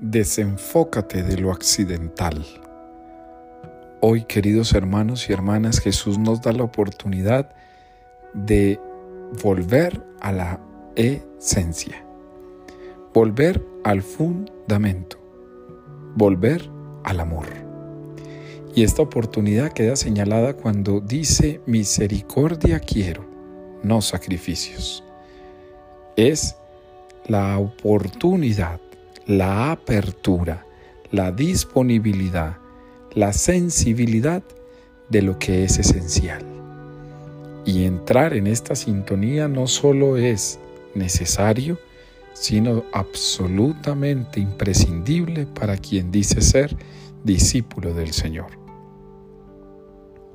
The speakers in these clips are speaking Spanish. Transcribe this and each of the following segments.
Desenfócate de lo accidental. Hoy, queridos hermanos y hermanas, Jesús nos da la oportunidad de volver a la esencia, volver al fundamento, volver al amor. Y esta oportunidad queda señalada cuando dice misericordia quiero, no sacrificios. Es la oportunidad, la apertura, la disponibilidad, la sensibilidad de lo que es esencial. Y entrar en esta sintonía no solo es necesario, sino absolutamente imprescindible para quien dice ser discípulo del Señor.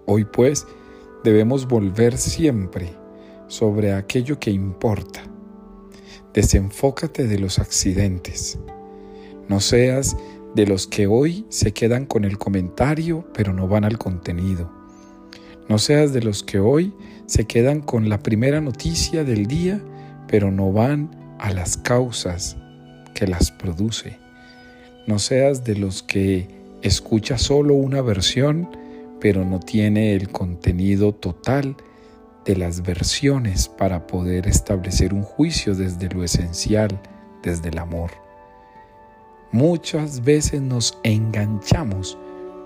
Hoy pues debemos volver siempre sobre aquello que importa. Desenfócate de los accidentes. No seas de los que hoy se quedan con el comentario pero no van al contenido. No seas de los que hoy se quedan con la primera noticia del día pero no van a las causas que las produce. No seas de los que escucha solo una versión, pero no tiene el contenido total de las versiones para poder establecer un juicio desde lo esencial, desde el amor. Muchas veces nos enganchamos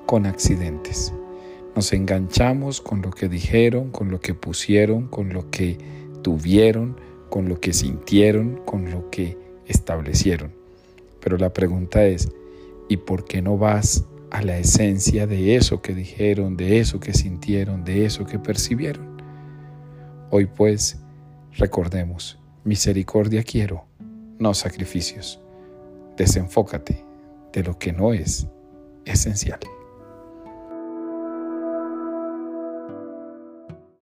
con accidentes. Nos enganchamos con lo que dijeron, con lo que pusieron, con lo que tuvieron, con lo que sintieron, con lo que establecieron. Pero la pregunta es, ¿y por qué no vas a la esencia de eso que dijeron, de eso que sintieron, de eso que percibieron? Hoy pues, recordemos, misericordia quiero, no sacrificios. Desenfócate de lo que no es esencial.